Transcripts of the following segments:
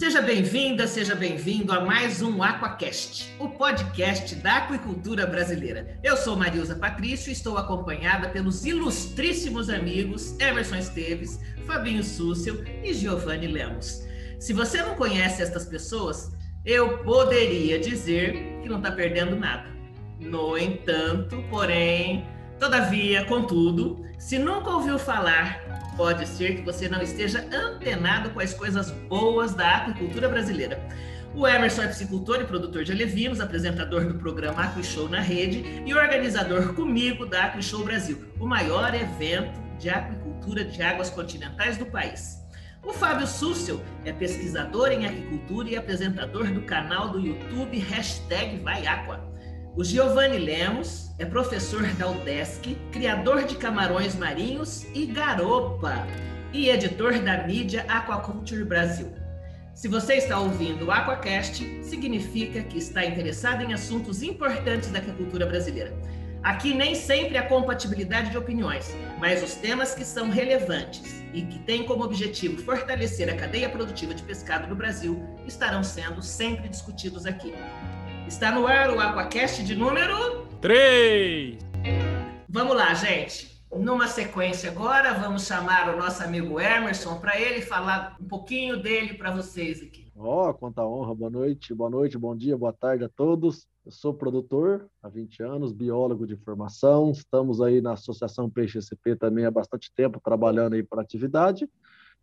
Seja bem-vinda, seja bem-vindo a mais um Aquacast, o podcast da aquicultura brasileira. Eu sou Marilza Patrício e estou acompanhada pelos ilustríssimos amigos Emerson Esteves, Fabinho Súcio e Giovanni Lemos. Se você não conhece estas pessoas, eu poderia dizer que não está perdendo nada. No entanto, porém, todavia, contudo, se nunca ouviu falar pode ser que você não esteja antenado com as coisas boas da aquicultura brasileira. O Emerson é psicultor e produtor de alevinos, apresentador do programa Aqui Show na rede e organizador comigo da Aqui Show Brasil, o maior evento de aquicultura de águas continentais do país. O Fábio Súcio é pesquisador em aquicultura e apresentador do canal do YouTube Hashtag Vai Aqua. O Giovanni Lemos é professor da UDESC, criador de camarões marinhos e garopa, e editor da mídia Aquaculture Brasil. Se você está ouvindo o Aquacast, significa que está interessado em assuntos importantes da agricultura brasileira. Aqui nem sempre há compatibilidade de opiniões, mas os temas que são relevantes e que têm como objetivo fortalecer a cadeia produtiva de pescado no Brasil estarão sendo sempre discutidos aqui. Está no ar o Aquacast de número 3. Vamos lá, gente. Numa sequência agora, vamos chamar o nosso amigo Emerson para ele falar um pouquinho dele para vocês aqui. Ó, oh, quanta honra. Boa noite, boa noite, bom dia, boa tarde a todos. Eu sou produtor há 20 anos, biólogo de formação. Estamos aí na Associação Peixe SP também há bastante tempo trabalhando aí para atividade.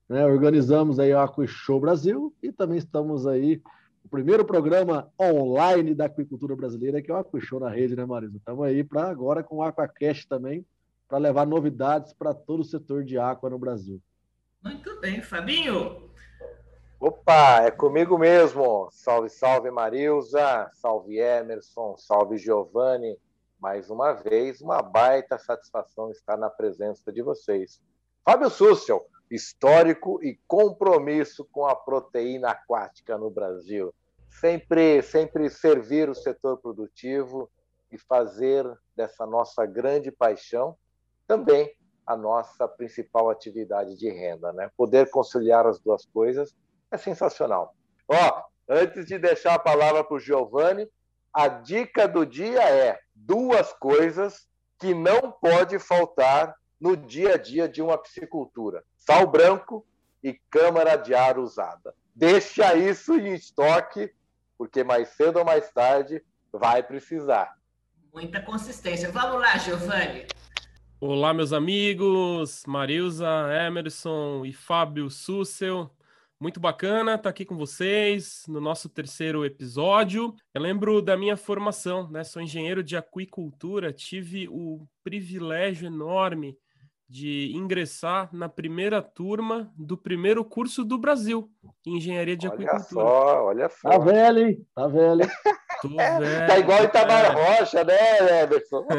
Né? Organizamos aí o Aqua Show Brasil e também estamos aí o primeiro programa online da aquicultura brasileira, que é o Aquishow na rede, né, Marisa? Estamos aí para agora com o Aquacast também, para levar novidades para todo o setor de aqua no Brasil. Muito bem, Fabinho. Opa, é comigo mesmo. Salve, salve Marilza, salve Emerson, salve Giovanni. Mais uma vez, uma baita satisfação estar na presença de vocês. Fábio Sussel, histórico e compromisso com a proteína aquática no Brasil. Sempre, sempre servir o setor produtivo e fazer dessa nossa grande paixão também a nossa principal atividade de renda, né? Poder conciliar as duas coisas é sensacional. Ó, antes de deixar a palavra para o Giovanni, a dica do dia é duas coisas que não pode faltar no dia a dia de uma piscicultura: sal branco e câmara de ar usada. Deixa isso em estoque, porque mais cedo ou mais tarde vai precisar. Muita consistência. Vamos lá, Giovanni. Olá, meus amigos, Marilza, Emerson e Fábio Sussel. Muito bacana estar aqui com vocês no nosso terceiro episódio. Eu lembro da minha formação, né? Sou engenheiro de aquicultura, tive o privilégio enorme de ingressar na primeira turma do primeiro curso do Brasil em engenharia de olha aquicultura. Só, olha só, Tá velho, hein? Tá velho. Tô velho, tá igual Itamar é. Rocha, né, Emerson?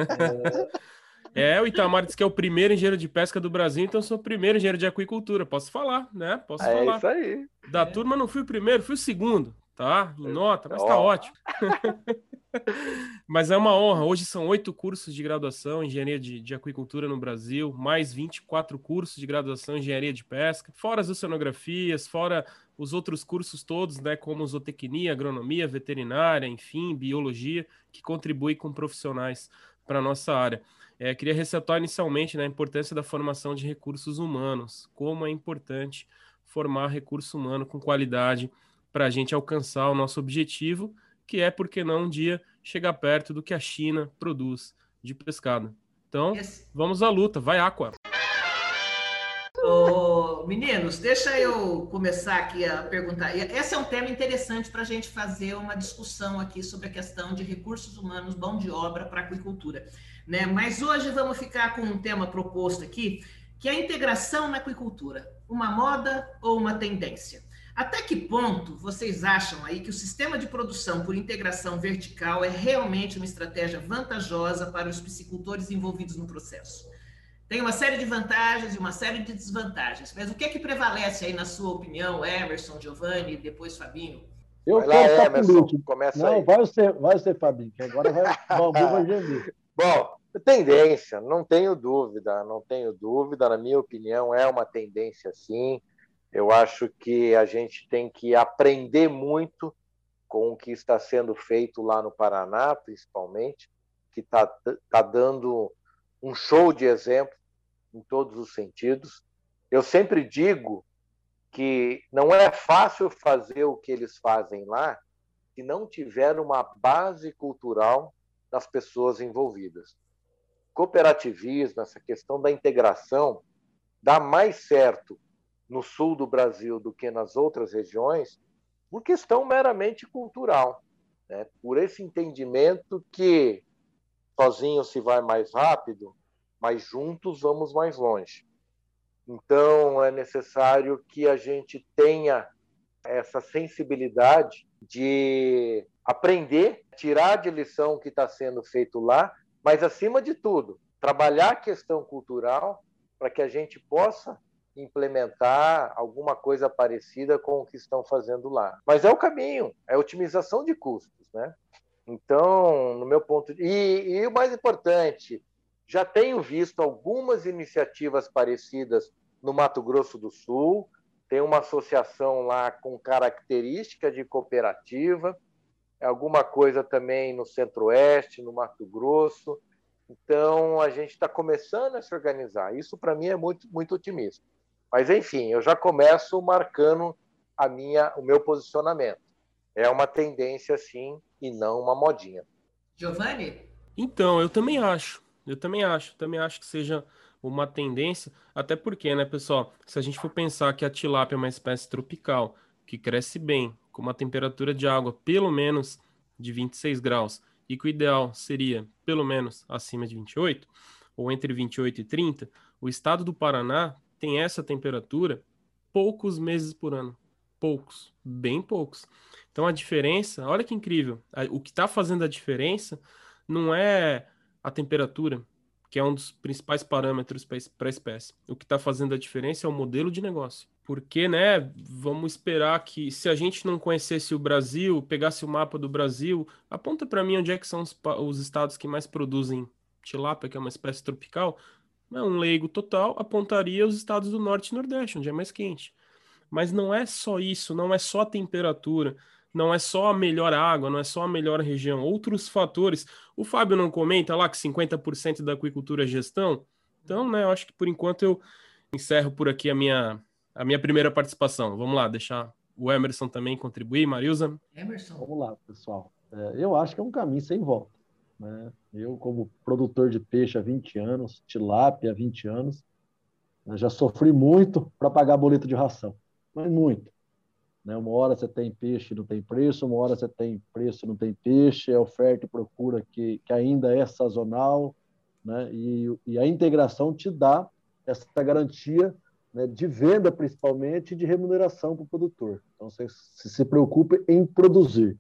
É, o Itamar disse que é o primeiro engenheiro de pesca do Brasil, então eu sou o primeiro engenheiro de aquicultura. Posso falar, né? Posso É falar. isso aí. Da turma não fui o primeiro, fui o segundo, tá? Em nota, mas tá ótimo. mas é uma honra. Hoje são oito cursos de graduação em engenharia de, de aquicultura no Brasil, mais 24 cursos de graduação em engenharia de pesca, fora as oceanografias, fora os outros cursos todos, né, como zootecnia, agronomia, veterinária, enfim, biologia, que contribuem com profissionais para a nossa área. É, queria ressaltar inicialmente né, a importância da formação de recursos humanos, como é importante formar recurso humano com qualidade para a gente alcançar o nosso objetivo, que é, por que não, um dia chegar perto do que a China produz de pescado. Então, Esse- vamos à luta, vai Aqua! Ô, meninos, deixa eu começar aqui a perguntar. Esse é um tema interessante para a gente fazer uma discussão aqui sobre a questão de recursos humanos, mão de obra para a aquicultura. Né? Mas hoje vamos ficar com um tema proposto aqui, que é a integração na aquicultura. Uma moda ou uma tendência? Até que ponto vocês acham aí que o sistema de produção por integração vertical é realmente uma estratégia vantajosa para os piscicultores envolvidos no processo? Tem uma série de vantagens e uma série de desvantagens, mas o que é que prevalece aí na sua opinião, Emerson, Giovanni e depois Fabinho? Eu Vai lá, quero estar por Emerson, último. começa Não, aí. vai você, vai você, Fabinho, que agora vai, o bambu vai gemer. Bom, tendência, não tenho dúvida, não tenho dúvida, na minha opinião, é uma tendência sim. Eu acho que a gente tem que aprender muito com o que está sendo feito lá no Paraná, principalmente, que está tá dando um show de exemplo em todos os sentidos. Eu sempre digo que não é fácil fazer o que eles fazem lá se não tiver uma base cultural das pessoas envolvidas. Cooperativismo, essa questão da integração, dá mais certo no sul do Brasil do que nas outras regiões, por questão meramente cultural, né? por esse entendimento que sozinho se vai mais rápido, mas juntos vamos mais longe. Então, é necessário que a gente tenha essa sensibilidade de aprender, tirar de lição o que está sendo feito lá, mas, acima de tudo, trabalhar a questão cultural para que a gente possa implementar alguma coisa parecida com o que estão fazendo lá. Mas é o caminho, é otimização de custos, né? Então, no meu ponto de... e, e o mais importante, já tenho visto algumas iniciativas parecidas no Mato Grosso do Sul, tem uma associação lá com característica de cooperativa, alguma coisa também no Centro-Oeste, no Mato Grosso. Então, a gente está começando a se organizar. Isso, para mim, é muito, muito otimista. Mas, enfim, eu já começo marcando a minha, o meu posicionamento. É uma tendência, sim, e não uma modinha. Giovanni? Então, eu também acho. Eu também acho. Também acho que seja uma tendência. Até porque, né, pessoal? Se a gente for pensar que a tilápia é uma espécie tropical, que cresce bem, com uma temperatura de água pelo menos de 26 graus, e que o ideal seria pelo menos acima de 28, ou entre 28 e 30, o estado do Paraná tem essa temperatura poucos meses por ano. Poucos, bem poucos. Então a diferença, olha que incrível, o que está fazendo a diferença não é a temperatura, que é um dos principais parâmetros para a espécie. O que está fazendo a diferença é o modelo de negócio. Porque, né, vamos esperar que se a gente não conhecesse o Brasil, pegasse o mapa do Brasil, aponta para mim onde é que são os, os, estados que mais produzem tilápia, que é uma espécie tropical. Né, um leigo total apontaria os estados do Norte e Nordeste, onde é mais quente. Mas não é só isso, não é só a temperatura, não é só a melhor água, não é só a melhor região, outros fatores. O Fábio não comenta lá que 50% da aquicultura é gestão? Então, né, eu acho que por enquanto eu encerro por aqui a minha a minha primeira participação. Vamos lá, deixar o Emerson também contribuir, Marilza. Emerson. Vamos lá, pessoal. É, eu acho que é um caminho sem volta. Né? Eu, como produtor de peixe há 20 anos, tilápia há 20 anos, já sofri muito para pagar boleto de ração, mas muito. Né? Uma hora você tem peixe e não tem preço, uma hora você tem preço e não tem peixe, é oferta e procura que, que ainda é sazonal, né? e, e a integração te dá essa garantia né, de venda principalmente e de remuneração para o produtor. Então, você se preocupe em produzir.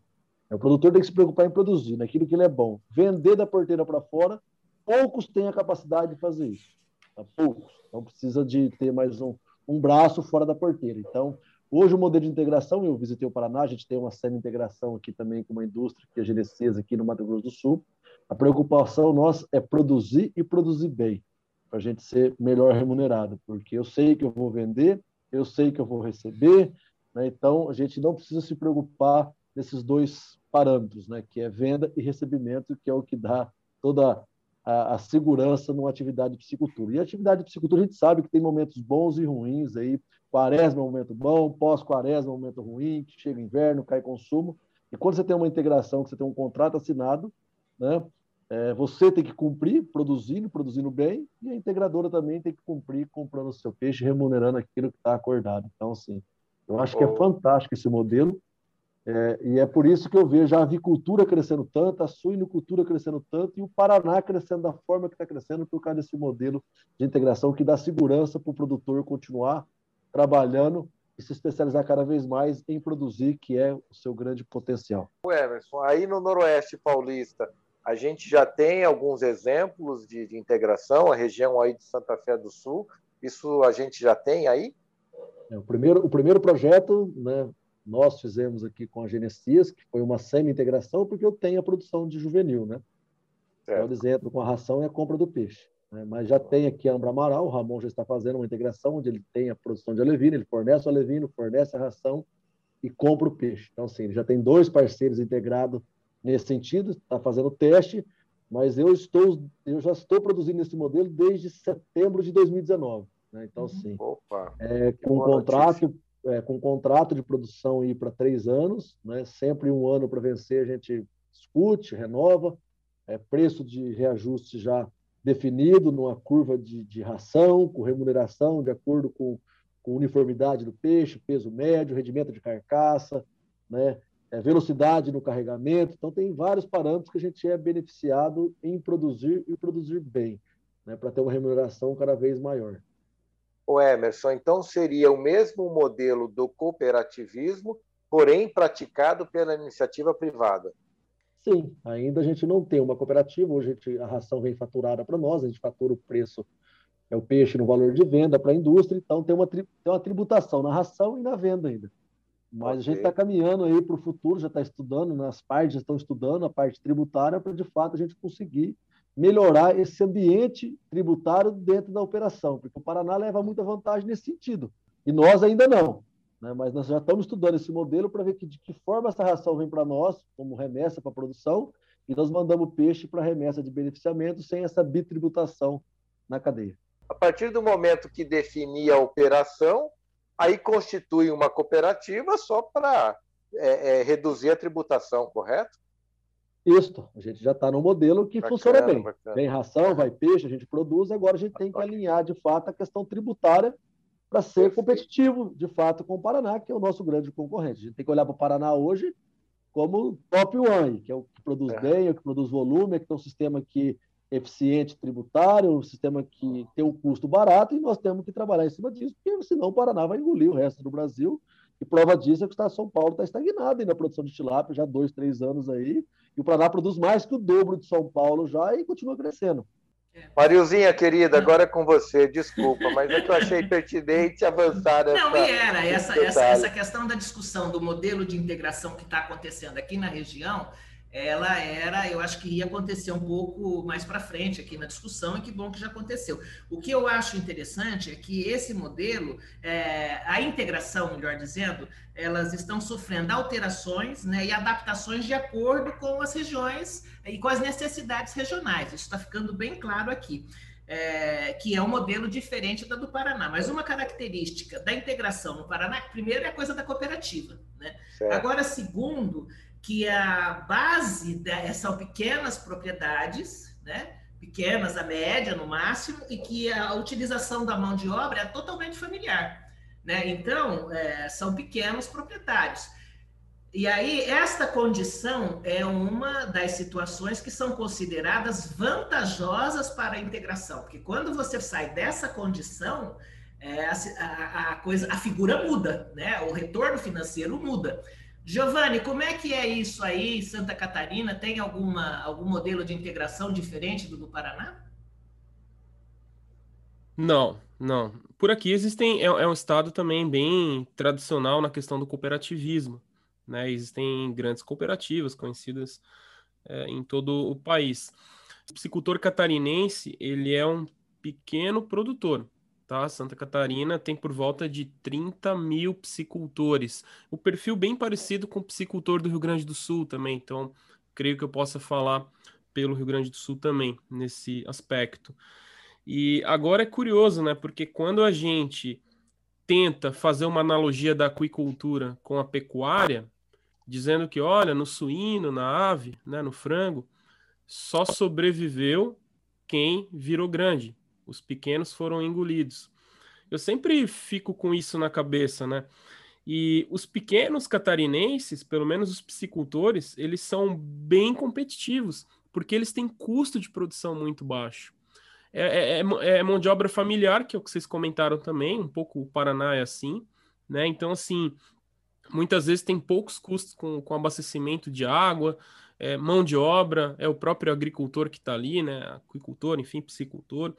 O produtor tem que se preocupar em produzir, naquilo que ele é bom. Vender da porteira para fora, poucos têm a capacidade de fazer isso. Tá? Poucos. Então, precisa de ter mais um, um braço fora da porteira. Então, hoje o modelo de integração, eu visitei o Paraná, a gente tem uma semi-integração aqui também com uma indústria que é Genesis aqui no Mato Grosso do Sul. A preocupação nossa é produzir e produzir bem para a gente ser melhor remunerado, porque eu sei que eu vou vender, eu sei que eu vou receber, né? então a gente não precisa se preocupar nesses dois parâmetros, né? que é venda e recebimento, que é o que dá toda a, a segurança numa atividade de piscicultura. E a atividade de piscicultura a gente sabe que tem momentos bons e ruins, aí quaresma é um momento bom, pós-quaresma é um momento ruim, que chega inverno, cai consumo, e quando você tem uma integração, que você tem um contrato assinado, né? É, você tem que cumprir produzindo, produzindo bem, e a integradora também tem que cumprir comprando o seu peixe, remunerando aquilo que está acordado. Então, assim, eu acho que é fantástico esse modelo, é, e é por isso que eu vejo a avicultura crescendo tanto, a suinocultura crescendo tanto, e o Paraná crescendo da forma que está crescendo por causa desse modelo de integração que dá segurança para o produtor continuar trabalhando e se especializar cada vez mais em produzir, que é o seu grande potencial. Emerson, aí no Noroeste Paulista, a gente já tem alguns exemplos de, de, integração, a região aí de Santa Fé do Sul, isso a gente já tem aí? É, o, primeiro, o primeiro projeto, né, nós fizemos aqui com a Genesias, que foi uma semi-integração, porque eu tenho a produção de juvenil, né? Certo. Eles entram com a ração e a compra do peixe. né? mas já tem aqui a Ambra Amaral, o Ramon já está fazendo uma integração onde ele tem a produção de alevino, ele fornece o alevino, fornece a ração e compra o peixe. Então, assim, já tem dois parceiros integrados nesse sentido, está fazendo teste, mas eu estou, eu já estou produzindo esse modelo desde setembro de 2019. Né? Então, uhum. sim, é, com um contrato, é, com contrato de produção ir para três anos, né? sempre um ano para vencer, a gente discute, renova, é, preço de reajuste já definido numa curva de, de ração, com remuneração de acordo com, com uniformidade do peixe, peso médio, rendimento de carcaça, né? é, velocidade no carregamento. Então, tem vários parâmetros que a gente é beneficiado em produzir e produzir bem, né, para ter uma remuneração cada vez maior. O Emerson, então seria o mesmo modelo do cooperativismo, porém praticado pela iniciativa privada. Sim, ainda a gente não tem uma cooperativa, hoje a, gente, a ração vem faturada para nós, a gente fatura o preço, é o peixe no valor de venda para a indústria, então tem uma, tem uma tributação na ração e na venda ainda. Mas okay. a gente está caminhando aí para o futuro, já está estudando, nas partes já estão estudando a parte tributária para de fato a gente conseguir melhorar esse ambiente tributário dentro da operação, porque o Paraná leva muita vantagem nesse sentido. E nós ainda não. Né? Mas nós já estamos estudando esse modelo para ver que, de que forma essa ração vem para nós, como remessa para a produção, e nós mandamos peixe para remessa de beneficiamento sem essa bitributação na cadeia. A partir do momento que definir a operação, aí constitui uma cooperativa só para é, é, reduzir a tributação, correto? Isso, a gente já está no modelo que bacana, funciona bem. Bacana. Vem ração, vai peixe, a gente produz, agora a gente tem que alinhar de fato a questão tributária para ser competitivo de fato com o Paraná, que é o nosso grande concorrente. A gente tem que olhar para o Paraná hoje como top one, que é o que produz é. bem, é o que produz volume, é que tem um sistema que eficiente tributário, um sistema que tem um custo barato, e nós temos que trabalhar em cima disso, porque senão o Paraná vai engolir o resto do Brasil. E prova disso é que o Estado de São Paulo está estagnado na produção de tilápia já há dois, três anos aí, e o Paraná produz mais que o dobro de São Paulo já e continua crescendo. Marilzinha, querida, agora é com você, desculpa, mas é que eu achei pertinente avançar nessa. Não, e era, essa, essa, essa questão da discussão do modelo de integração que está acontecendo aqui na região ela era, eu acho que ia acontecer um pouco mais para frente aqui na discussão, e que bom que já aconteceu. O que eu acho interessante é que esse modelo, é, a integração, melhor dizendo, elas estão sofrendo alterações né, e adaptações de acordo com as regiões e com as necessidades regionais. Isso está ficando bem claro aqui. É, que é um modelo diferente da do Paraná. Mas uma característica da integração no Paraná, primeiro, é a coisa da cooperativa. Né? Agora, segundo, que a base de, são pequenas propriedades, né? pequenas, a média no máximo, e que a utilização da mão de obra é totalmente familiar. Né? Então, é, são pequenos proprietários. E aí, esta condição é uma das situações que são consideradas vantajosas para a integração, porque quando você sai dessa condição, é, a, a, a, coisa, a figura muda, né? o retorno financeiro muda. Giovanni, como é que é isso aí, Santa Catarina? Tem alguma, algum modelo de integração diferente do do Paraná? Não, não. Por aqui existem, é, é um estado também bem tradicional na questão do cooperativismo. Né? Existem grandes cooperativas conhecidas é, em todo o país. O psicultor catarinense, ele é um pequeno produtor, tá? Santa Catarina tem por volta de 30 mil psicultores. O perfil bem parecido com o psicultor do Rio Grande do Sul também, então creio que eu possa falar pelo Rio Grande do Sul também nesse aspecto. E agora é curioso, né? Porque quando a gente tenta fazer uma analogia da aquicultura com a pecuária, dizendo que, olha, no suíno, na ave, né, no frango, só sobreviveu quem virou grande, os pequenos foram engolidos. Eu sempre fico com isso na cabeça, né? E os pequenos catarinenses, pelo menos os piscicultores, eles são bem competitivos, porque eles têm custo de produção muito baixo. É, é, é, é mão de obra familiar, que é o que vocês comentaram também, um pouco o Paraná é assim, né? Então, assim, muitas vezes tem poucos custos com, com abastecimento de água, é, mão de obra, é o próprio agricultor que está ali, né? Aquicultor, enfim, piscicultor.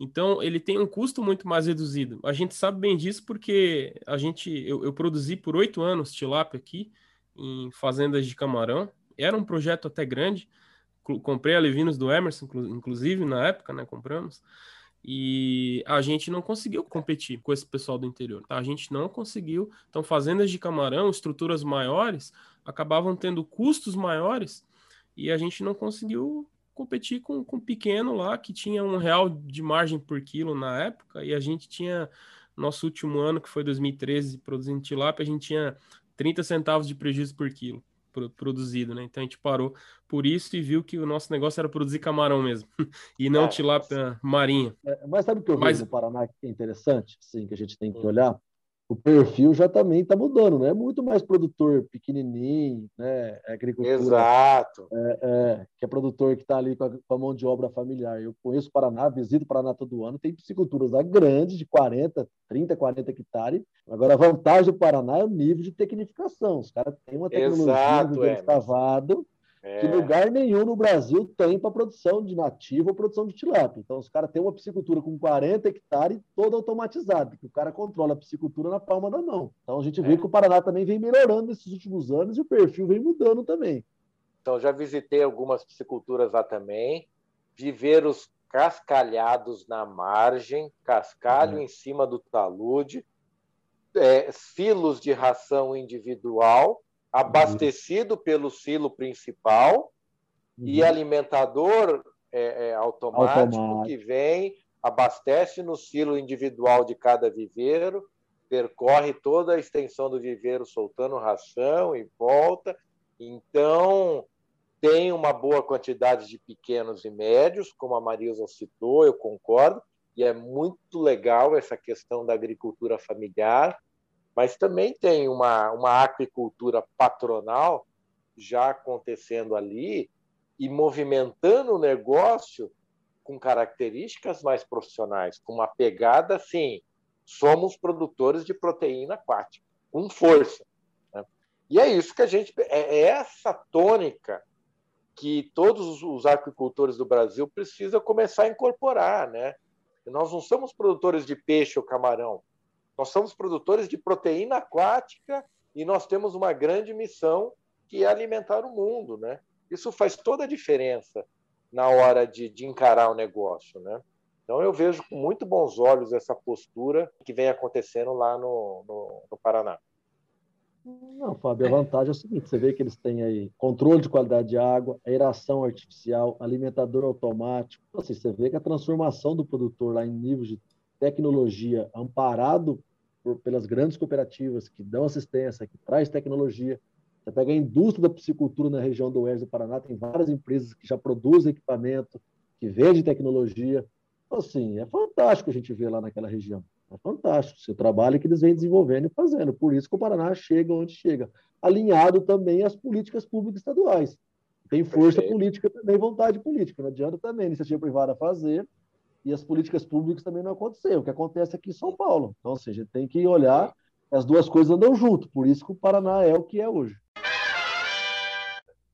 Então, ele tem um custo muito mais reduzido. A gente sabe bem disso porque a gente, eu, eu produzi por oito anos tilápia aqui, em fazendas de camarão. Era um projeto até grande, comprei a Levinos do Emerson, inclusive, na época, né? Compramos. E a gente não conseguiu competir com esse pessoal do interior. Tá? A gente não conseguiu. Então, fazendas de camarão, estruturas maiores, acabavam tendo custos maiores e a gente não conseguiu competir com, com pequeno lá, que tinha um real de margem por quilo na época, e a gente tinha, nosso último ano, que foi 2013, produzindo tilápia, a gente tinha 30 centavos de prejuízo por quilo produzido, né? Então a gente parou por isso e viu que o nosso negócio era produzir camarão mesmo, e não é, tilápia marinha. É, mas sabe o que eu mas... vejo no Paraná que é interessante, sim, que a gente tem que hum. olhar? O perfil já também está mudando, né? É muito mais produtor pequenininho, né? É agricultura. Exato. É, é, que é produtor que está ali com a, com a, mão de obra familiar. Eu conheço o Paraná, visito o Paraná todo ano, tem pisciculturas lá grandes, de 40, 30, 40 hectares. Agora, a vantagem do Paraná é o nível de tecnificação. Os caras têm uma tecnologia Exato, de é, escavado é. que lugar nenhum no Brasil tem para produção de nativo ou produção de tilápia. Então, os caras têm uma piscicultura com 40 hectares toda automatizada, que o cara controla a piscicultura na palma da mão. Então, a gente vê é. que o Paraná também vem melhorando nesses últimos anos e o perfil vem mudando também. Então, já visitei algumas pisciculturas lá também, viveiros cascalhados na margem, cascalho uhum. em cima do talude, é, silos de ração individual, abastecido pelo silo principal uhum. e alimentador é, é, automático, automático que vem, abastece no silo individual de cada viveiro, percorre toda a extensão do viveiro soltando ração e volta. Então, tem uma boa quantidade de pequenos e médios, como a Marisa citou, eu concordo, e é muito legal essa questão da agricultura familiar, mas também tem uma, uma aquicultura patronal já acontecendo ali e movimentando o negócio com características mais profissionais, com uma pegada assim, somos produtores de proteína aquática, com força. Né? E é isso que a gente. É, é essa tônica que todos os aquicultores do Brasil precisam começar a incorporar. Né? Nós não somos produtores de peixe ou camarão, nós somos produtores de proteína aquática e nós temos uma grande missão que é alimentar o mundo, né? Isso faz toda a diferença na hora de, de encarar o negócio, né? Então eu vejo com muito bons olhos essa postura que vem acontecendo lá no, no, no Paraná. Não, Fábio, a vantagem é o seguinte: você vê que eles têm aí controle de qualidade de água, aeração artificial, alimentador automático. Então, assim, você vê que a transformação do produtor lá em níveis de tecnologia amparado por, pelas grandes cooperativas que dão assistência, que traz tecnologia. Você pega a indústria da piscicultura na região do Oeste do Paraná, tem várias empresas que já produzem equipamento, que vendem tecnologia. Então, assim, é fantástico a gente ver lá naquela região. É fantástico. O trabalho que eles vêm desenvolvendo e fazendo. Por isso que o Paraná chega onde chega. Alinhado também às políticas públicas estaduais. Tem força Perfeito. política também, vontade política. Não adianta também a iniciativa privada fazer e as políticas públicas também não aconteceram. O que acontece aqui em São Paulo. Então, assim, a gente tem que olhar, as duas coisas andam junto, por isso que o Paraná é o que é hoje.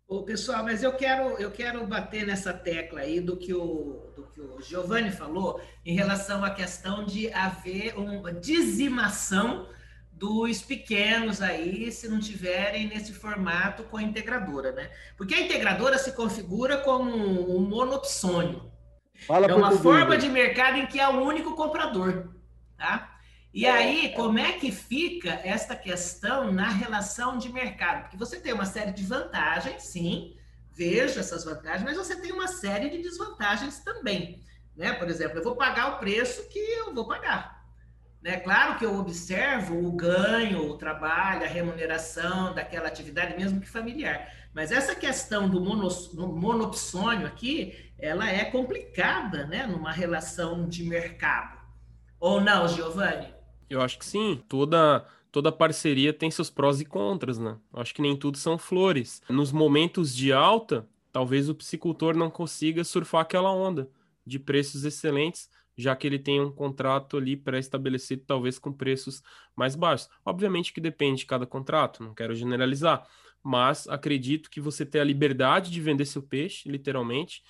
Ô, pessoal, mas eu quero, eu quero bater nessa tecla aí do que, o, do que o Giovanni falou em relação à questão de haver uma dizimação dos pequenos aí, se não tiverem nesse formato com a integradora, né? Porque a integradora se configura como um monopsônio. Fala é uma forma de mercado em que é o único comprador, tá? E é, aí, como é que fica esta questão na relação de mercado? Porque você tem uma série de vantagens, sim, vejo essas vantagens, mas você tem uma série de desvantagens também. Né? Por exemplo, eu vou pagar o preço que eu vou pagar. Né? Claro que eu observo o ganho, o trabalho, a remuneração daquela atividade, mesmo que familiar. Mas essa questão do monopsônio aqui, ela é complicada, né, numa relação de mercado. Ou não, Giovanni? Eu acho que sim. Toda toda parceria tem seus prós e contras, né? Eu acho que nem tudo são flores. Nos momentos de alta, talvez o psicultor não consiga surfar aquela onda de preços excelentes, já que ele tem um contrato ali pré-estabelecido, talvez com preços mais baixos. Obviamente que depende de cada contrato, não quero generalizar, mas acredito que você ter a liberdade de vender seu peixe, literalmente,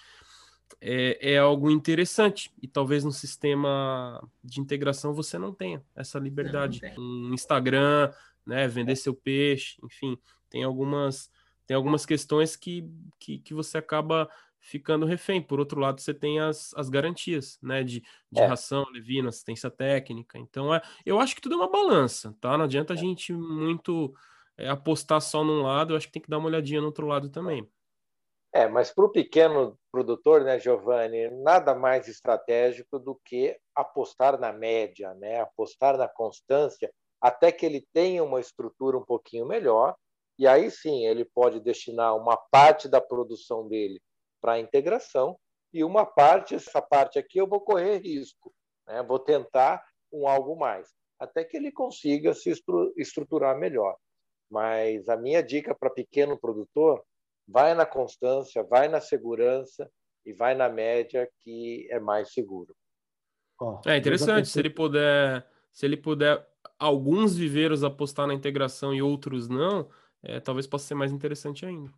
é, é, algo interessante e talvez no sistema de integração você não tenha essa liberdade. Um Instagram, né, vender seu peixe, enfim, tem algumas tem algumas questões que, que, que você acaba ficando refém. Por outro lado, você tem as, as garantias, né? De, de é. ração, levina, assistência técnica. Então, é, eu acho que tudo é uma balança, tá? Não adianta a é. gente muito é, apostar só num lado, eu acho que tem que dar uma olhadinha no outro lado também. É, mas para o pequeno produtor, né, Giovanni, nada mais estratégico do que apostar na média, né? Apostar na constância, até que ele tenha uma estrutura um pouquinho melhor, e aí sim ele pode destinar uma parte da produção dele para a integração e uma parte, essa parte aqui eu vou correr risco, né? vou tentar um algo mais, até que ele consiga se estruturar melhor. Mas a minha dica para pequeno produtor, vai na constância, vai na segurança e vai na média que é mais seguro. é interessante, se ele puder, se ele puder alguns viveiros apostar na integração e outros não, é, talvez possa ser mais interessante ainda.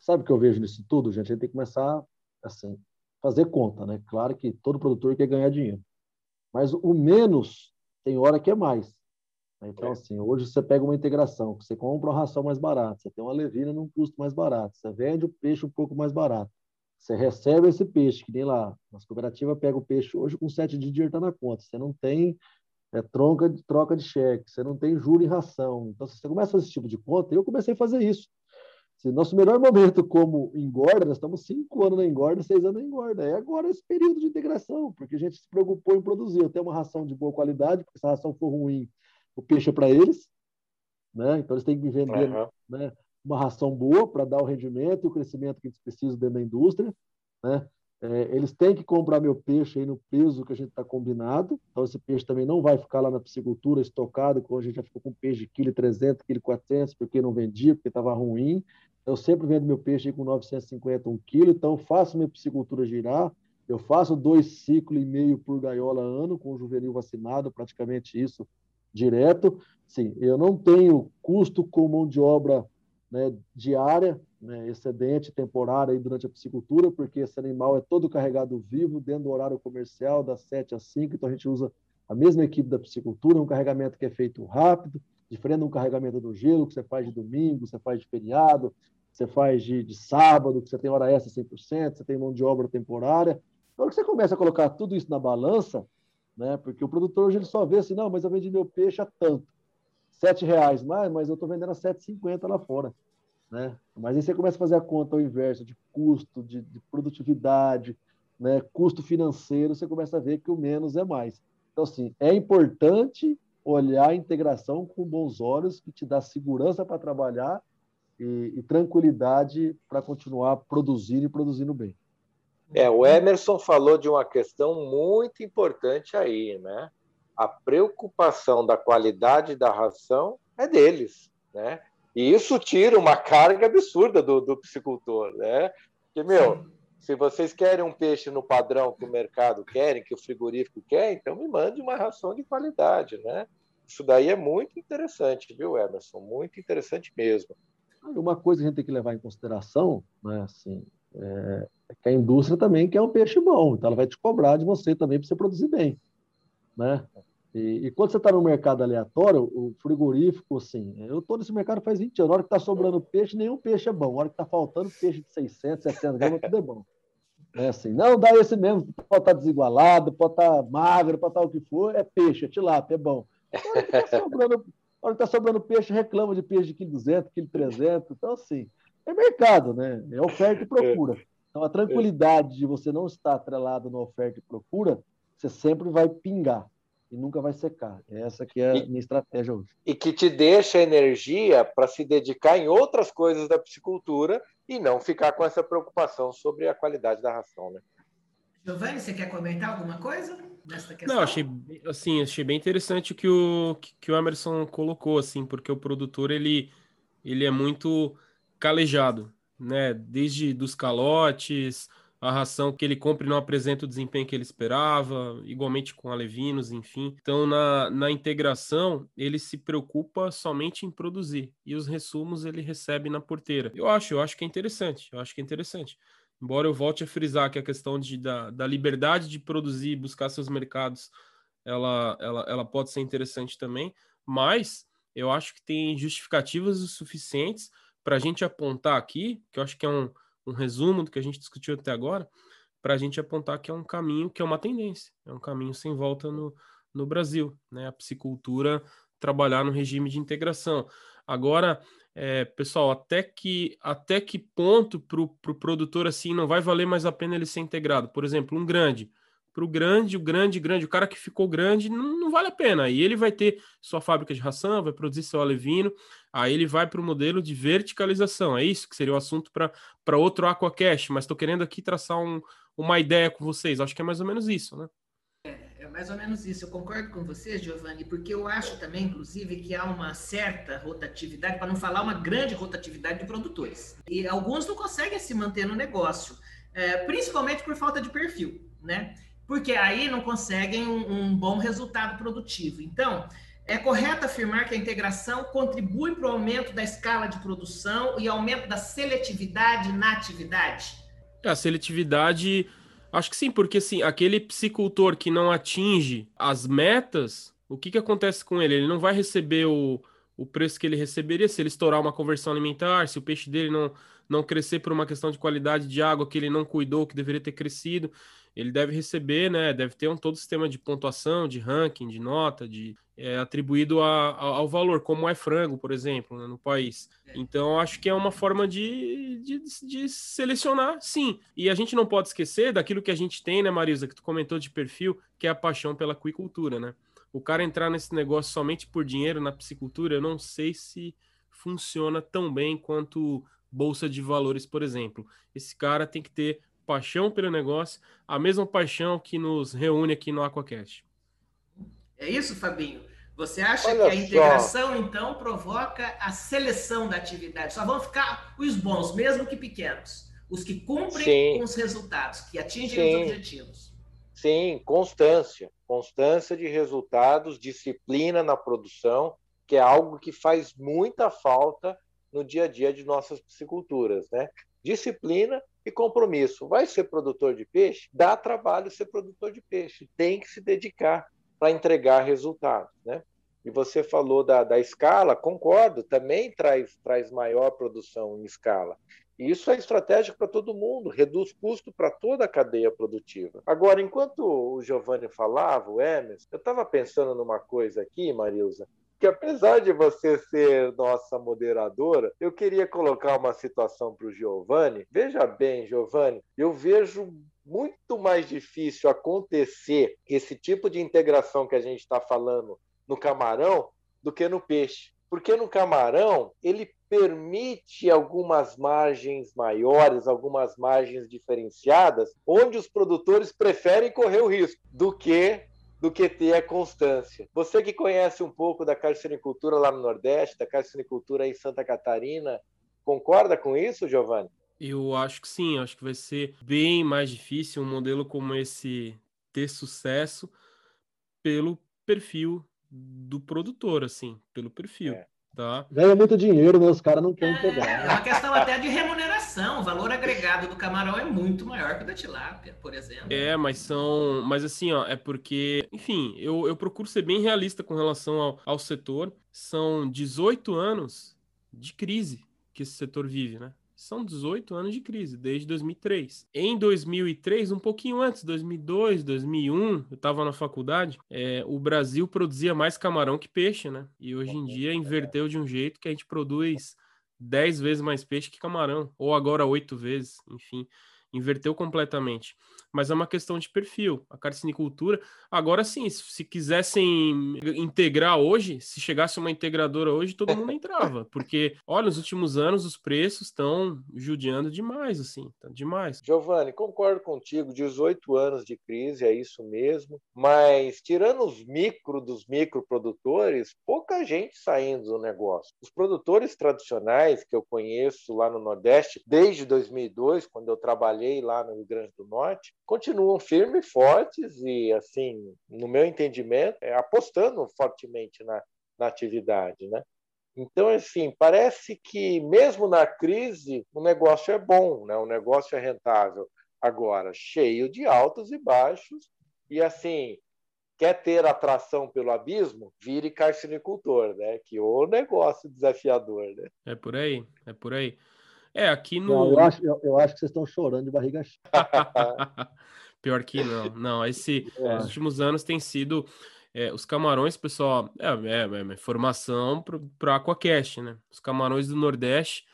Sabe o que eu vejo nisso tudo, gente? A gente tem que começar assim, fazer conta, né? Claro que todo produtor quer ganhar dinheiro, mas o menos tem hora que é mais. Né? Então, é. assim, hoje você pega uma integração, você compra uma ração mais barata, você tem uma levina num custo mais barato, você vende o peixe um pouco mais barato, você recebe esse peixe, que nem lá, nas cooperativas pega o peixe hoje com sete dias de dinheiro tá na conta, você não tem é, troca, de, troca de cheque, você não tem juro em ração. Então, se você começa a fazer esse tipo de conta, eu comecei a fazer isso. Nosso melhor momento como engorda, nós estamos cinco anos na engorda, seis anos na engorda. É agora esse período de integração, porque a gente se preocupou em produzir. Eu tenho uma ração de boa qualidade, porque se a ração for ruim, o peixe é para eles. Né? Então eles têm que me vender uhum. né, uma ração boa para dar o rendimento e o crescimento que eles precisam dentro da indústria. Né? É, eles têm que comprar meu peixe aí no peso que a gente está combinado. Então, esse peixe também não vai ficar lá na piscicultura estocado, como a gente já ficou com peixe de quilo 300, quilo 400, porque não vendia, porque estava ruim. Eu sempre vendo meu peixe com 950, 1 quilo, então faço minha piscicultura girar. Eu faço dois ciclos e meio por gaiola ano, com o juvenil vacinado, praticamente isso direto. Sim, eu não tenho custo com mão de obra né, diária, né, excedente temporário aí durante a piscicultura, porque esse animal é todo carregado vivo dentro do horário comercial, das 7 às 5, então a gente usa a mesma equipe da piscicultura, um carregamento que é feito rápido, diferente de um carregamento do gelo que você faz de domingo, você faz de feriado, você faz de, de sábado, que você tem hora extra 100%, você tem mão de obra temporária. Que você começa a colocar tudo isso na balança, né, porque o produtor hoje ele só vê assim, não, mas eu vendi meu peixe a tanto, sete reais mais, mas eu estou vendendo a 7,50 lá fora. Né? Mas aí você começa a fazer a conta ao inverso de custo, de, de produtividade, né, custo financeiro, você começa a ver que o menos é mais. Então, assim, é importante olhar a integração com bons olhos, que te dá segurança para trabalhar e, e tranquilidade para continuar produzindo e produzindo bem. É, o Emerson falou de uma questão muito importante aí, né? A preocupação da qualidade da ração é deles, né? E isso tira uma carga absurda do, do piscicultor, né? Porque, meu, se vocês querem um peixe no padrão que o mercado quer, que o frigorífico quer, então me mande uma ração de qualidade, né? Isso daí é muito interessante, viu, Emerson? Muito interessante mesmo. Uma coisa que a gente tem que levar em consideração, né, assim, é, que a indústria também quer um peixe bom, então ela vai te cobrar de você também para você produzir bem, né? E, e quando você está no mercado aleatório, o frigorífico, assim, eu estou nesse mercado faz 20 anos, a hora que está sobrando peixe, nenhum peixe é bom, a hora que está faltando peixe de 600, 700 gramas, tudo é bom. É assim, não dá esse mesmo, pode estar tá desigualado, pode estar tá magro, pode estar tá o que for, é peixe, é tilápia, é bom. A hora que está sobrando está sobrando peixe, reclama de peixe de quilo 200, quilo 300. Então, assim, é mercado, né? É oferta e procura. Então, a tranquilidade de você não estar atrelado na oferta e procura, você sempre vai pingar e nunca vai secar. Essa que é a minha estratégia hoje. E que te deixa energia para se dedicar em outras coisas da piscicultura e não ficar com essa preocupação sobre a qualidade da ração, né? Giovanni, você quer comentar alguma coisa? Não, achei assim, achei bem interessante o que o que o Emerson colocou assim, porque o produtor ele ele é muito calejado, né? Desde dos calotes, a ração que ele compra e não apresenta o desempenho que ele esperava, igualmente com alevinos, enfim. Então, na, na integração, ele se preocupa somente em produzir e os resumos ele recebe na porteira. Eu acho, eu acho que é interessante, eu acho que é interessante. Embora eu volte a frisar que a questão de, da, da liberdade de produzir buscar seus mercados, ela, ela, ela pode ser interessante também, mas eu acho que tem justificativas o suficientes para a gente apontar aqui, que eu acho que é um, um resumo do que a gente discutiu até agora, para a gente apontar que é um caminho, que é uma tendência, é um caminho sem volta no, no Brasil, né? A psicultura trabalhar no regime de integração. Agora, é, pessoal, até que, até que ponto para o pro produtor assim não vai valer mais a pena ele ser integrado? Por exemplo, um grande. Para o grande, o grande, grande, o cara que ficou grande, não, não vale a pena. E ele vai ter sua fábrica de ração, vai produzir seu alevino, aí ele vai para o modelo de verticalização. É isso que seria o assunto para outro Aquacast, mas estou querendo aqui traçar um, uma ideia com vocês. Acho que é mais ou menos isso, né? É mais ou menos isso. Eu concordo com você, Giovanni, porque eu acho também, inclusive, que há uma certa rotatividade, para não falar uma grande rotatividade de produtores. E alguns não conseguem se manter no negócio, é, principalmente por falta de perfil, né? Porque aí não conseguem um, um bom resultado produtivo. Então, é correto afirmar que a integração contribui para o aumento da escala de produção e aumento da seletividade na atividade? A seletividade Acho que sim, porque assim, aquele psicultor que não atinge as metas, o que, que acontece com ele? Ele não vai receber o, o preço que ele receberia se ele estourar uma conversão alimentar, se o peixe dele não, não crescer por uma questão de qualidade de água que ele não cuidou, que deveria ter crescido ele deve receber, né? Deve ter um todo sistema de pontuação, de ranking, de nota, de é, atribuído a, a, ao valor, como é frango, por exemplo, né, no país. É. Então, acho que é uma forma de, de, de, selecionar, sim. E a gente não pode esquecer daquilo que a gente tem, né, Marisa, que tu comentou de perfil, que é a paixão pela aquicultura, né? O cara entrar nesse negócio somente por dinheiro na piscicultura, eu não sei se funciona tão bem quanto bolsa de valores, por exemplo. Esse cara tem que ter paixão pelo negócio, a mesma paixão que nos reúne aqui no Aquacast. É isso, Fabinho? Você acha Olha que a integração, só. então, provoca a seleção da atividade? Só vão ficar os bons, mesmo que pequenos. Os que cumprem Sim. com os resultados, que atingem Sim. os objetivos. Sim, constância. Constância de resultados, disciplina na produção, que é algo que faz muita falta no dia a dia de nossas pisciculturas, né? Disciplina e compromisso. Vai ser produtor de peixe? Dá trabalho ser produtor de peixe. Tem que se dedicar para entregar resultados, né? E você falou da, da escala, concordo, também traz, traz maior produção em escala. E isso é estratégico para todo mundo, reduz custo para toda a cadeia produtiva. Agora, enquanto o Giovanni falava, o Emerson, eu estava pensando numa coisa aqui, Marilza, que apesar de você ser nossa moderadora, eu queria colocar uma situação para o Giovanni. Veja bem, Giovanni, eu vejo muito mais difícil acontecer esse tipo de integração que a gente está falando no camarão do que no peixe. Porque no camarão, ele permite algumas margens maiores, algumas margens diferenciadas, onde os produtores preferem correr o risco do que do que ter a constância. Você que conhece um pouco da carcinicultura lá no Nordeste, da carcinicultura em Santa Catarina, concorda com isso, Giovanni? Eu acho que sim, acho que vai ser bem mais difícil um modelo como esse ter sucesso pelo perfil do produtor, assim, pelo perfil. É. Tá. Ganha muito dinheiro, né? Os caras não querem é, pegar. É uma questão até de remuneração. O valor agregado do camarão é muito maior que o da tilápia, por exemplo. É, mas são. Mas assim, ó, é porque. Enfim, eu, eu procuro ser bem realista com relação ao, ao setor. São 18 anos de crise que esse setor vive, né? São 18 anos de crise, desde 2003. Em 2003, um pouquinho antes, 2002, 2001, eu estava na faculdade, é, o Brasil produzia mais camarão que peixe, né? E hoje em dia inverteu de um jeito que a gente produz 10 vezes mais peixe que camarão, ou agora 8 vezes, enfim inverteu completamente. Mas é uma questão de perfil. A carcinicultura, agora sim, se quisessem integrar hoje, se chegasse uma integradora hoje, todo mundo entrava, porque olha, nos últimos anos os preços estão judiando demais, assim, tá demais. Giovanni, concordo contigo, 18 anos de crise, é isso mesmo, mas tirando os micro dos microprodutores, pouca gente saindo do negócio. Os produtores tradicionais que eu conheço lá no Nordeste, desde 2002, quando eu trabalhei trabalhei lá no Rio Grande do Norte, continuam firmes fortes e, assim, no meu entendimento, é, apostando fortemente na, na atividade, né? Então, assim, parece que mesmo na crise o negócio é bom, né? o negócio é rentável. Agora, cheio de altos e baixos, e assim, quer ter atração pelo abismo, vire carcinicultor, né? Que o negócio desafiador, né? É por aí, é por aí. É, aqui no. Não, eu, acho, eu, eu, acho que vocês estão chorando de barriga cheia. Pior que não. Não, esse, é. os últimos anos tem sido. É, os camarões, pessoal, é, é, é informação para o Aquacast, né? Os camarões do Nordeste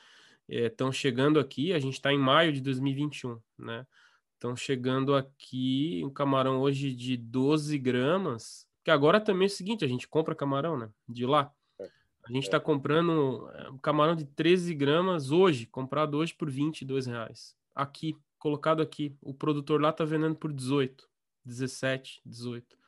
estão é, chegando aqui, a gente está em maio de 2021, né? Estão chegando aqui um camarão hoje de 12 gramas, que agora também é o seguinte, a gente compra camarão, né? De lá. É, a gente está é. comprando um camarão de 13 gramas hoje, comprado hoje por 22 reais. Aqui, colocado aqui. O produtor lá está vendendo por 18, 17, 18.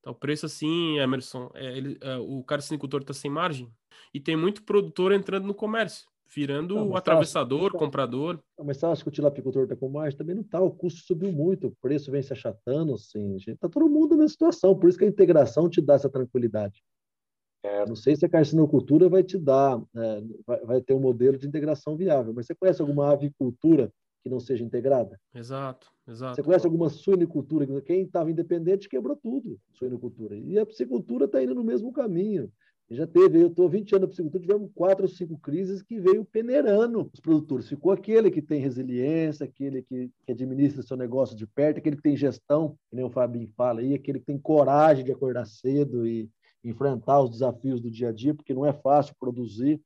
Então, o preço assim, Emerson, é, ele, é, o carcinicultor está sem margem. E tem muito produtor entrando no comércio, virando não, atravessador, comprador. mas você acha que o tilapicultor está com margem? Também não está, o custo subiu muito, o preço vem se achatando, assim, está todo mundo na situação, por isso que a integração te dá essa tranquilidade. É. Não sei se a carcinocultura vai te dar, é, vai, vai ter um modelo de integração viável, mas você conhece alguma avicultura que não seja integrada. Exato, exato. Você conhece alguma suinicultura? Quem estava independente quebrou tudo, suinicultura. E a piscicultura está indo no mesmo caminho. Já teve, eu estou 20 anos na piscicultura, tivemos quatro ou cinco crises que veio peneirando os produtores. Ficou aquele que tem resiliência, aquele que, que administra seu negócio de perto, aquele que tem gestão, que nem o Fabinho fala aí, aquele que tem coragem de acordar cedo e enfrentar os desafios do dia a dia, porque não é fácil produzir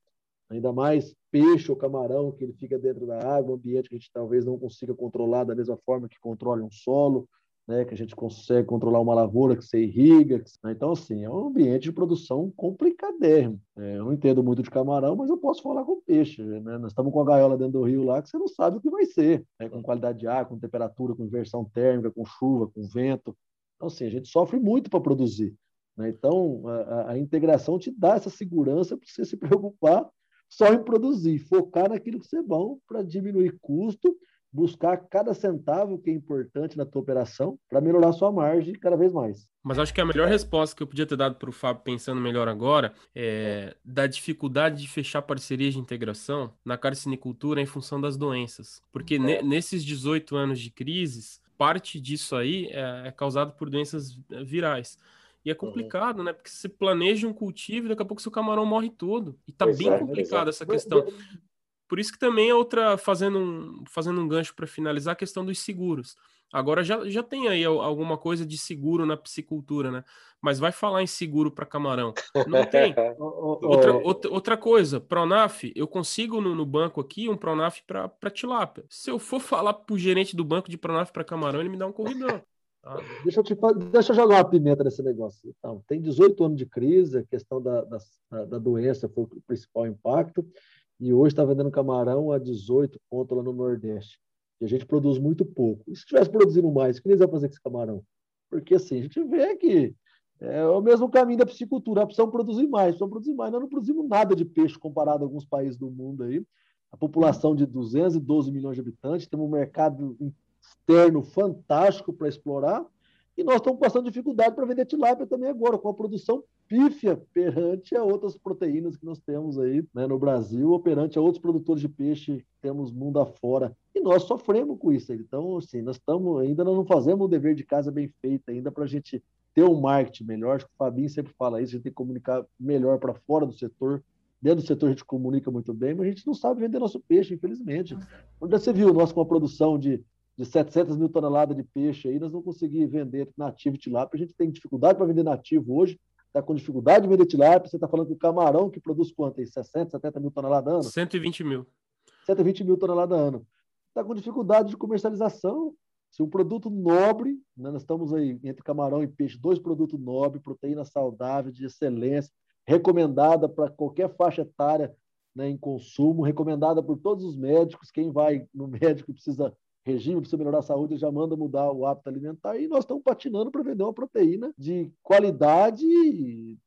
ainda mais peixe ou camarão que ele fica dentro da água, um ambiente que a gente talvez não consiga controlar da mesma forma que controla um solo, né, que a gente consegue controlar uma lavoura que você irriga. Que, né? Então, assim, é um ambiente de produção complicadérrimo. É, eu não entendo muito de camarão, mas eu posso falar com peixe. Né? Nós estamos com a gaiola dentro do rio lá que você não sabe o que vai ser, né? com qualidade de ar, com temperatura, com inversão térmica, com chuva, com vento. Então, assim, a gente sofre muito para produzir. Né? Então, a, a integração te dá essa segurança para você se preocupar só em produzir, focar naquilo que você é bom para diminuir custo, buscar cada centavo que é importante na tua operação para melhorar sua margem cada vez mais. Mas acho que a melhor resposta que eu podia ter dado para o Fábio, pensando melhor agora, é da dificuldade de fechar parcerias de integração na carcinicultura em função das doenças. Porque é. nesses 18 anos de crises, parte disso aí é, é causado por doenças virais. E é uhum. complicado, uhum. né? Porque você planeja um cultivo e daqui a pouco seu camarão morre todo. E tá pois bem é, complicado essa questão. Por isso que também é outra, fazendo um, fazendo um gancho para finalizar, a questão dos seguros. Agora já, já tem aí alguma coisa de seguro na piscicultura, né? Mas vai falar em seguro para camarão. Não tem. outra, outra, outra coisa, Pronaf, eu consigo no, no banco aqui um Pronaf para tilápia. Se eu for falar para o gerente do banco de Pronaf para camarão, ele me dá um corridão. Ah, deixa, eu te, deixa eu jogar uma pimenta nesse negócio. Então, tem 18 anos de crise, a questão da, da, da doença foi o principal impacto, e hoje está vendendo camarão a 18 pontos lá no Nordeste. E a gente produz muito pouco. E se estivesse produzindo mais, o que eles vão fazer com esse camarão? Porque assim, a gente vê que é o mesmo caminho da piscicultura, precisam produzir mais, precisam produzir mais. Nós não produzimos nada de peixe comparado a alguns países do mundo aí. A população de 212 milhões de habitantes, temos um mercado externo fantástico para explorar, e nós estamos passando dificuldade para vender tilápia também agora, com a produção pífia perante a outras proteínas que nós temos aí né, no Brasil, ou perante a outros produtores de peixe que temos mundo afora. E nós sofremos com isso. Então, assim, nós estamos ainda não fazemos o dever de casa bem feito ainda para a gente ter um marketing melhor. Acho que o Fabinho sempre fala isso, a gente tem que comunicar melhor para fora do setor. Dentro do setor a gente comunica muito bem, mas a gente não sabe vender nosso peixe, infelizmente. Onde você viu nós com uma produção de de 700 mil toneladas de peixe aí, nós não conseguimos vender nativo tilápia. A gente tem dificuldade para vender nativo hoje, está com dificuldade de vender tilápia. Você está falando que o camarão, que produz quanto aí? 60, 70 mil toneladas ano? 120 mil. 120 mil toneladas ano. Está com dificuldade de comercialização. Se um produto nobre, né, nós estamos aí entre camarão e peixe, dois produtos nobres, proteína saudável, de excelência, recomendada para qualquer faixa etária né, em consumo, recomendada por todos os médicos. Quem vai no médico precisa regime precisa melhorar a saúde, já manda mudar o hábito alimentar e nós estamos patinando para vender uma proteína de qualidade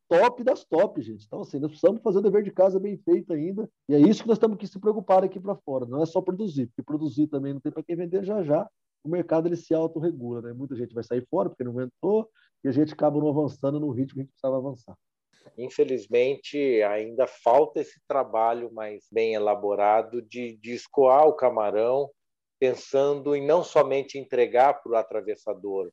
top das top, gente. Então, assim, nós precisamos fazer o dever de casa bem feito ainda e é isso que nós temos que se preocupar aqui para fora. Não é só produzir, porque produzir também não tem para quem vender já já. O mercado ele se autorregula, né? Muita gente vai sair fora porque não aguentou e a gente acaba não avançando no ritmo que a gente precisava avançar. Infelizmente, ainda falta esse trabalho mais bem elaborado de, de escoar o camarão pensando em não somente entregar para o atravessador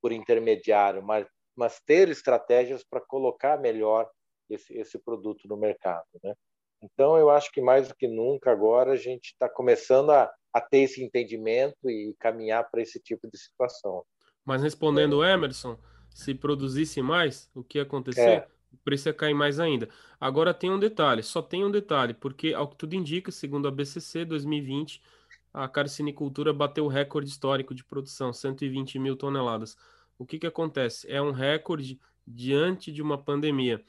por intermediário, mas, mas ter estratégias para colocar melhor esse, esse produto no mercado. Né? Então, eu acho que mais do que nunca agora a gente está começando a, a ter esse entendimento e caminhar para esse tipo de situação. Mas respondendo o Emerson, se produzisse mais, o que ia acontecer? É. O preço ia cair mais ainda. Agora tem um detalhe, só tem um detalhe, porque ao que tudo indica, segundo a BCC 2020, a carcinicultura bateu o recorde histórico de produção, 120 mil toneladas. O que, que acontece? É um recorde diante de uma pandemia.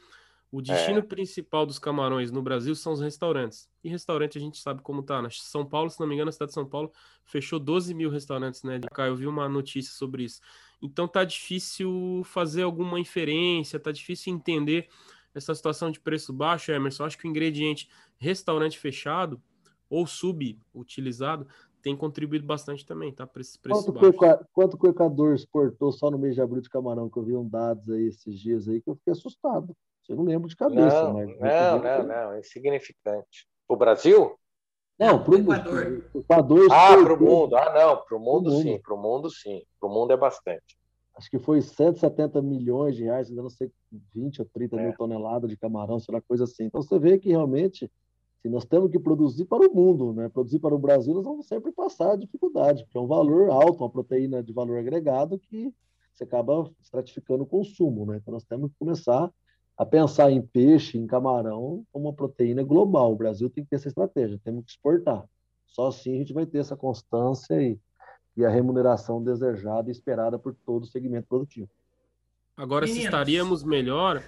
O destino é. principal dos camarões no Brasil são os restaurantes. E restaurante a gente sabe como tá. Na São Paulo, se não me engano, a cidade de São Paulo fechou 12 mil restaurantes, né? De cá, eu vi uma notícia sobre isso. Então tá difícil fazer alguma inferência, tá difícil entender essa situação de preço baixo, Emerson. Acho que o ingrediente restaurante fechado ou subutilizado tem contribuído bastante também, tá? Para esse preço quanto quanto o Equador exportou só no mês de abril de camarão, que eu vi um dados aí esses dias aí, que eu fiquei assustado. Eu não lembro de cabeça. Não, mas não, não, não, é insignificante. O Brasil? Não, para o Equador. Equador ah, para o mundo. Ah, não, para o mundo, mundo, sim. Para o mundo, sim. Para o mundo é bastante. Acho que foi 170 milhões de reais, ainda não sei, 20 ou 30 é. mil toneladas de camarão, sei lá, coisa assim. Então você vê que realmente se nós temos que produzir para o mundo, né? Produzir para o Brasil, nós vamos sempre passar dificuldade, porque é um valor alto, uma proteína de valor agregado que você acaba estratificando o consumo, né? Então nós temos que começar a pensar em peixe, em camarão, como uma proteína global. O Brasil tem que ter essa estratégia, temos que exportar. Só assim a gente vai ter essa constância e, e a remuneração desejada e esperada por todo o segmento produtivo. Agora, se estaríamos melhor,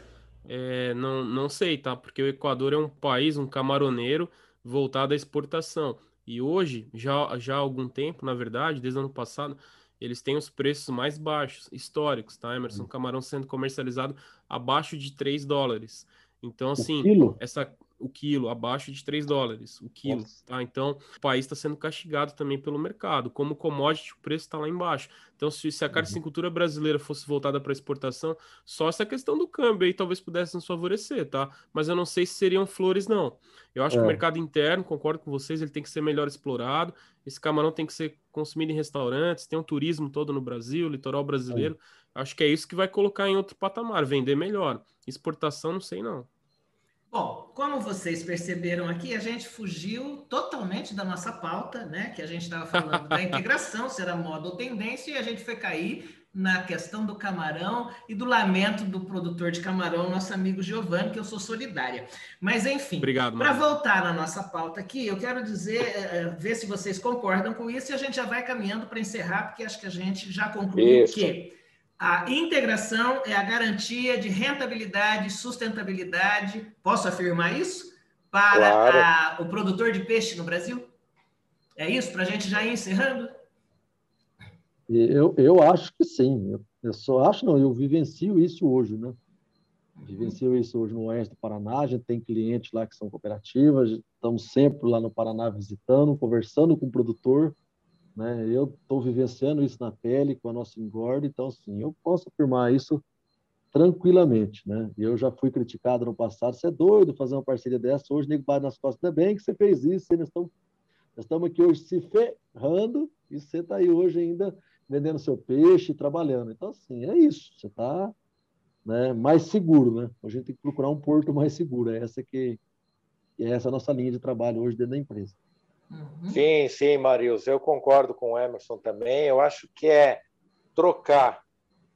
é, não, não sei, tá? Porque o Equador é um país, um camaroneiro voltado à exportação. E hoje, já, já há algum tempo, na verdade, desde o ano passado, eles têm os preços mais baixos, históricos, tá, Emerson? Uhum. Camarão sendo comercializado abaixo de 3 dólares. Então, assim, essa o quilo, abaixo de 3 dólares o quilo, Nossa. tá? Então, o país está sendo castigado também pelo mercado. Como commodity, o preço está lá embaixo. Então, se, se a uhum. carnicultura brasileira fosse voltada para exportação, só essa questão do câmbio aí talvez pudesse nos favorecer, tá? Mas eu não sei se seriam flores, não. Eu acho é. que o é. mercado interno, concordo com vocês, ele tem que ser melhor explorado. Esse camarão tem que ser consumido em restaurantes, tem um turismo todo no Brasil, litoral brasileiro. É. Acho que é isso que vai colocar em outro patamar, vender melhor. Exportação, não sei não. Bom, como vocês perceberam aqui, a gente fugiu totalmente da nossa pauta, né? Que a gente estava falando da integração, se era moda ou tendência, e a gente foi cair na questão do camarão e do lamento do produtor de camarão, nosso amigo Giovanni, que eu sou solidária. Mas, enfim, para voltar na nossa pauta aqui, eu quero dizer, é, é, ver se vocês concordam com isso e a gente já vai caminhando para encerrar, porque acho que a gente já concluiu isso. que a integração é a garantia de rentabilidade e sustentabilidade, posso afirmar isso? Para claro. a, o produtor de peixe no Brasil? É isso? Para a gente já ir encerrando? Eu, eu acho que sim. Eu, eu só acho, não, eu vivencio isso hoje, né? Vivencio isso hoje no Oeste do Paraná. A gente tem clientes lá que são cooperativas, estamos sempre lá no Paraná visitando, conversando com o produtor né? Eu estou vivenciando isso na pele com a nossa engorda, então, sim, eu posso afirmar isso tranquilamente. Né? Eu já fui criticado no passado, você é doido fazer uma parceria dessa, hoje nego bate nas costas, ainda bem que você fez isso, nós estamos, aqui hoje se ferrando e você está aí hoje ainda vendendo seu peixe, trabalhando. Então, assim, é isso, você está né, mais seguro, né? A gente tem que procurar um porto mais seguro, é essa que é essa a nossa linha de trabalho hoje dentro da empresa. Uhum. Sim, sim, Marius, eu concordo com o Emerson também. Eu acho que é trocar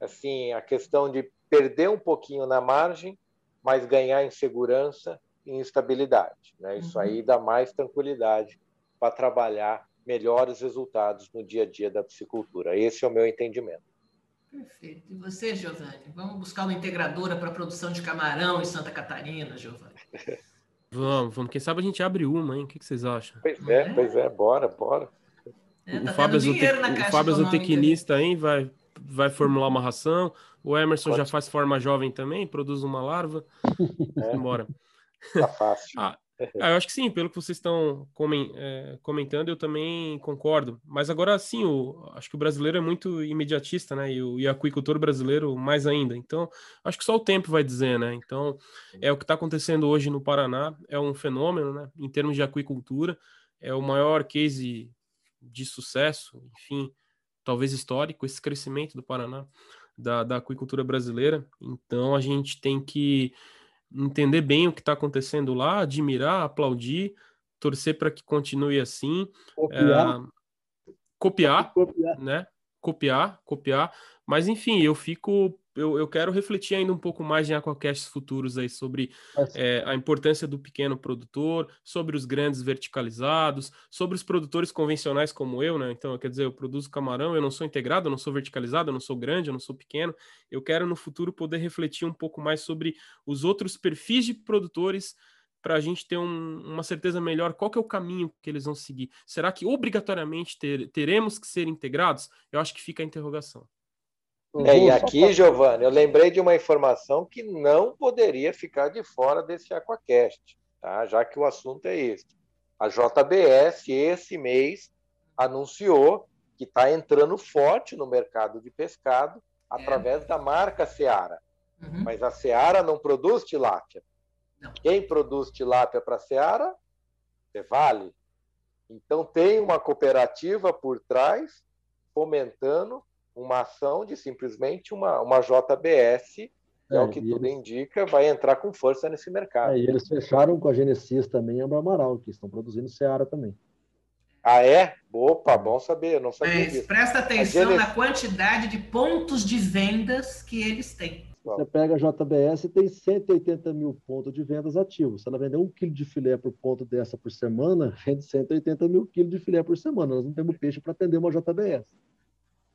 assim a questão de perder um pouquinho na margem, mas ganhar em segurança e estabilidade. Né? Isso uhum. aí dá mais tranquilidade para trabalhar melhores resultados no dia a dia da piscicultura. Esse é o meu entendimento. Perfeito. E você, Giovanni? Vamos buscar uma integradora para a produção de camarão em Santa Catarina, Giovanni? Vamos, vamos. Quem sabe a gente abre uma, hein? O que, que vocês acham? Pois é, é, pois é, bora, bora. É, tá o Fábio, o Fábio é zootecnista, hein? Vai, vai formular uma ração. O Emerson Pode. já faz forma jovem também, produz uma larva. É. Embora. Tá fácil. ah, ah, eu acho que sim, pelo que vocês estão é, comentando, eu também concordo. Mas agora sim, o, acho que o brasileiro é muito imediatista, né? E o e aquicultor brasileiro mais ainda. Então, acho que só o tempo vai dizer, né? Então, é o que está acontecendo hoje no Paraná, é um fenômeno, né? Em termos de aquicultura, é o maior case de sucesso, enfim, talvez histórico, esse crescimento do Paraná, da, da aquicultura brasileira. Então, a gente tem que entender bem o que está acontecendo lá, admirar, aplaudir, torcer para que continue assim. Copiar. É, copiar, Copiar. né? Copiar, copiar. Mas enfim, eu fico. Eu, eu quero refletir ainda um pouco mais em Aquacasts futuros aí sobre é, a importância do pequeno produtor, sobre os grandes verticalizados, sobre os produtores convencionais como eu, né? Então, quer dizer, eu produzo camarão, eu não sou integrado, eu não sou verticalizado, eu não sou grande, eu não sou pequeno. Eu quero no futuro poder refletir um pouco mais sobre os outros perfis de produtores para a gente ter um- uma certeza melhor qual que é o caminho que eles vão seguir. Será que obrigatoriamente ter- teremos que ser integrados? Eu acho que fica a interrogação. É, e aqui, Giovanni, eu lembrei de uma informação que não poderia ficar de fora desse Aquacast, tá? já que o assunto é esse. A JBS, esse mês, anunciou que está entrando forte no mercado de pescado através da marca Seara. Uhum. Mas a Seara não produz tilápia. Não. Quem produz tilápia para a Seara? É Vale. Então tem uma cooperativa por trás fomentando uma ação de simplesmente uma, uma JBS, é, o que e tudo eles- indica, vai entrar com força nesse mercado. é, e eles fecharam com a Genesis também e a Amaral, que estão produzindo Seara também. Ah, é? Opa, bom saber, não sabia Mas disso. presta atenção Genesis- na quantidade de pontos de vendas que eles têm. Você pega a JBS e tem 180 mil pontos de vendas ativos. Se ela vender um quilo de filé por ponto dessa por semana, vende 180 mil quilos de filé por semana. Nós não temos peixe para atender uma JBS.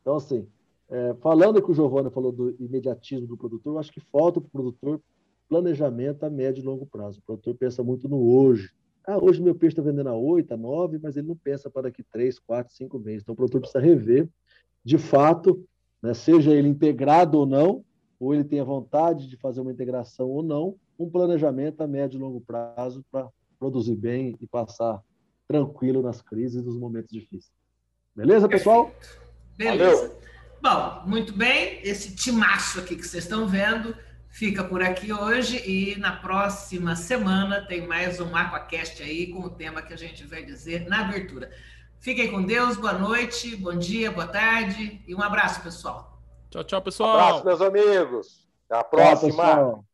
Então, assim, é, falando que o Giovanni falou do imediatismo do produtor, eu acho que falta para o produtor planejamento a médio e longo prazo. O produtor pensa muito no hoje. Ah, hoje meu peixe está vendendo a 8, a 9, mas ele não pensa para daqui 3, 4, 5 meses. Então, o produtor precisa rever, de fato, né, seja ele integrado ou não, ou ele tenha vontade de fazer uma integração ou não, um planejamento a médio e longo prazo para produzir bem e passar tranquilo nas crises e nos momentos difíceis. Beleza, pessoal? Beleza. Bom, muito bem. Esse timaço aqui que vocês estão vendo fica por aqui hoje e na próxima semana tem mais um Aquacast aí com o tema que a gente vai dizer na abertura. Fiquem com Deus, boa noite, bom dia, boa tarde e um abraço, pessoal. Tchau, tchau, pessoal. Abraço, meus amigos. Até a Tchau, próxima. pessoal.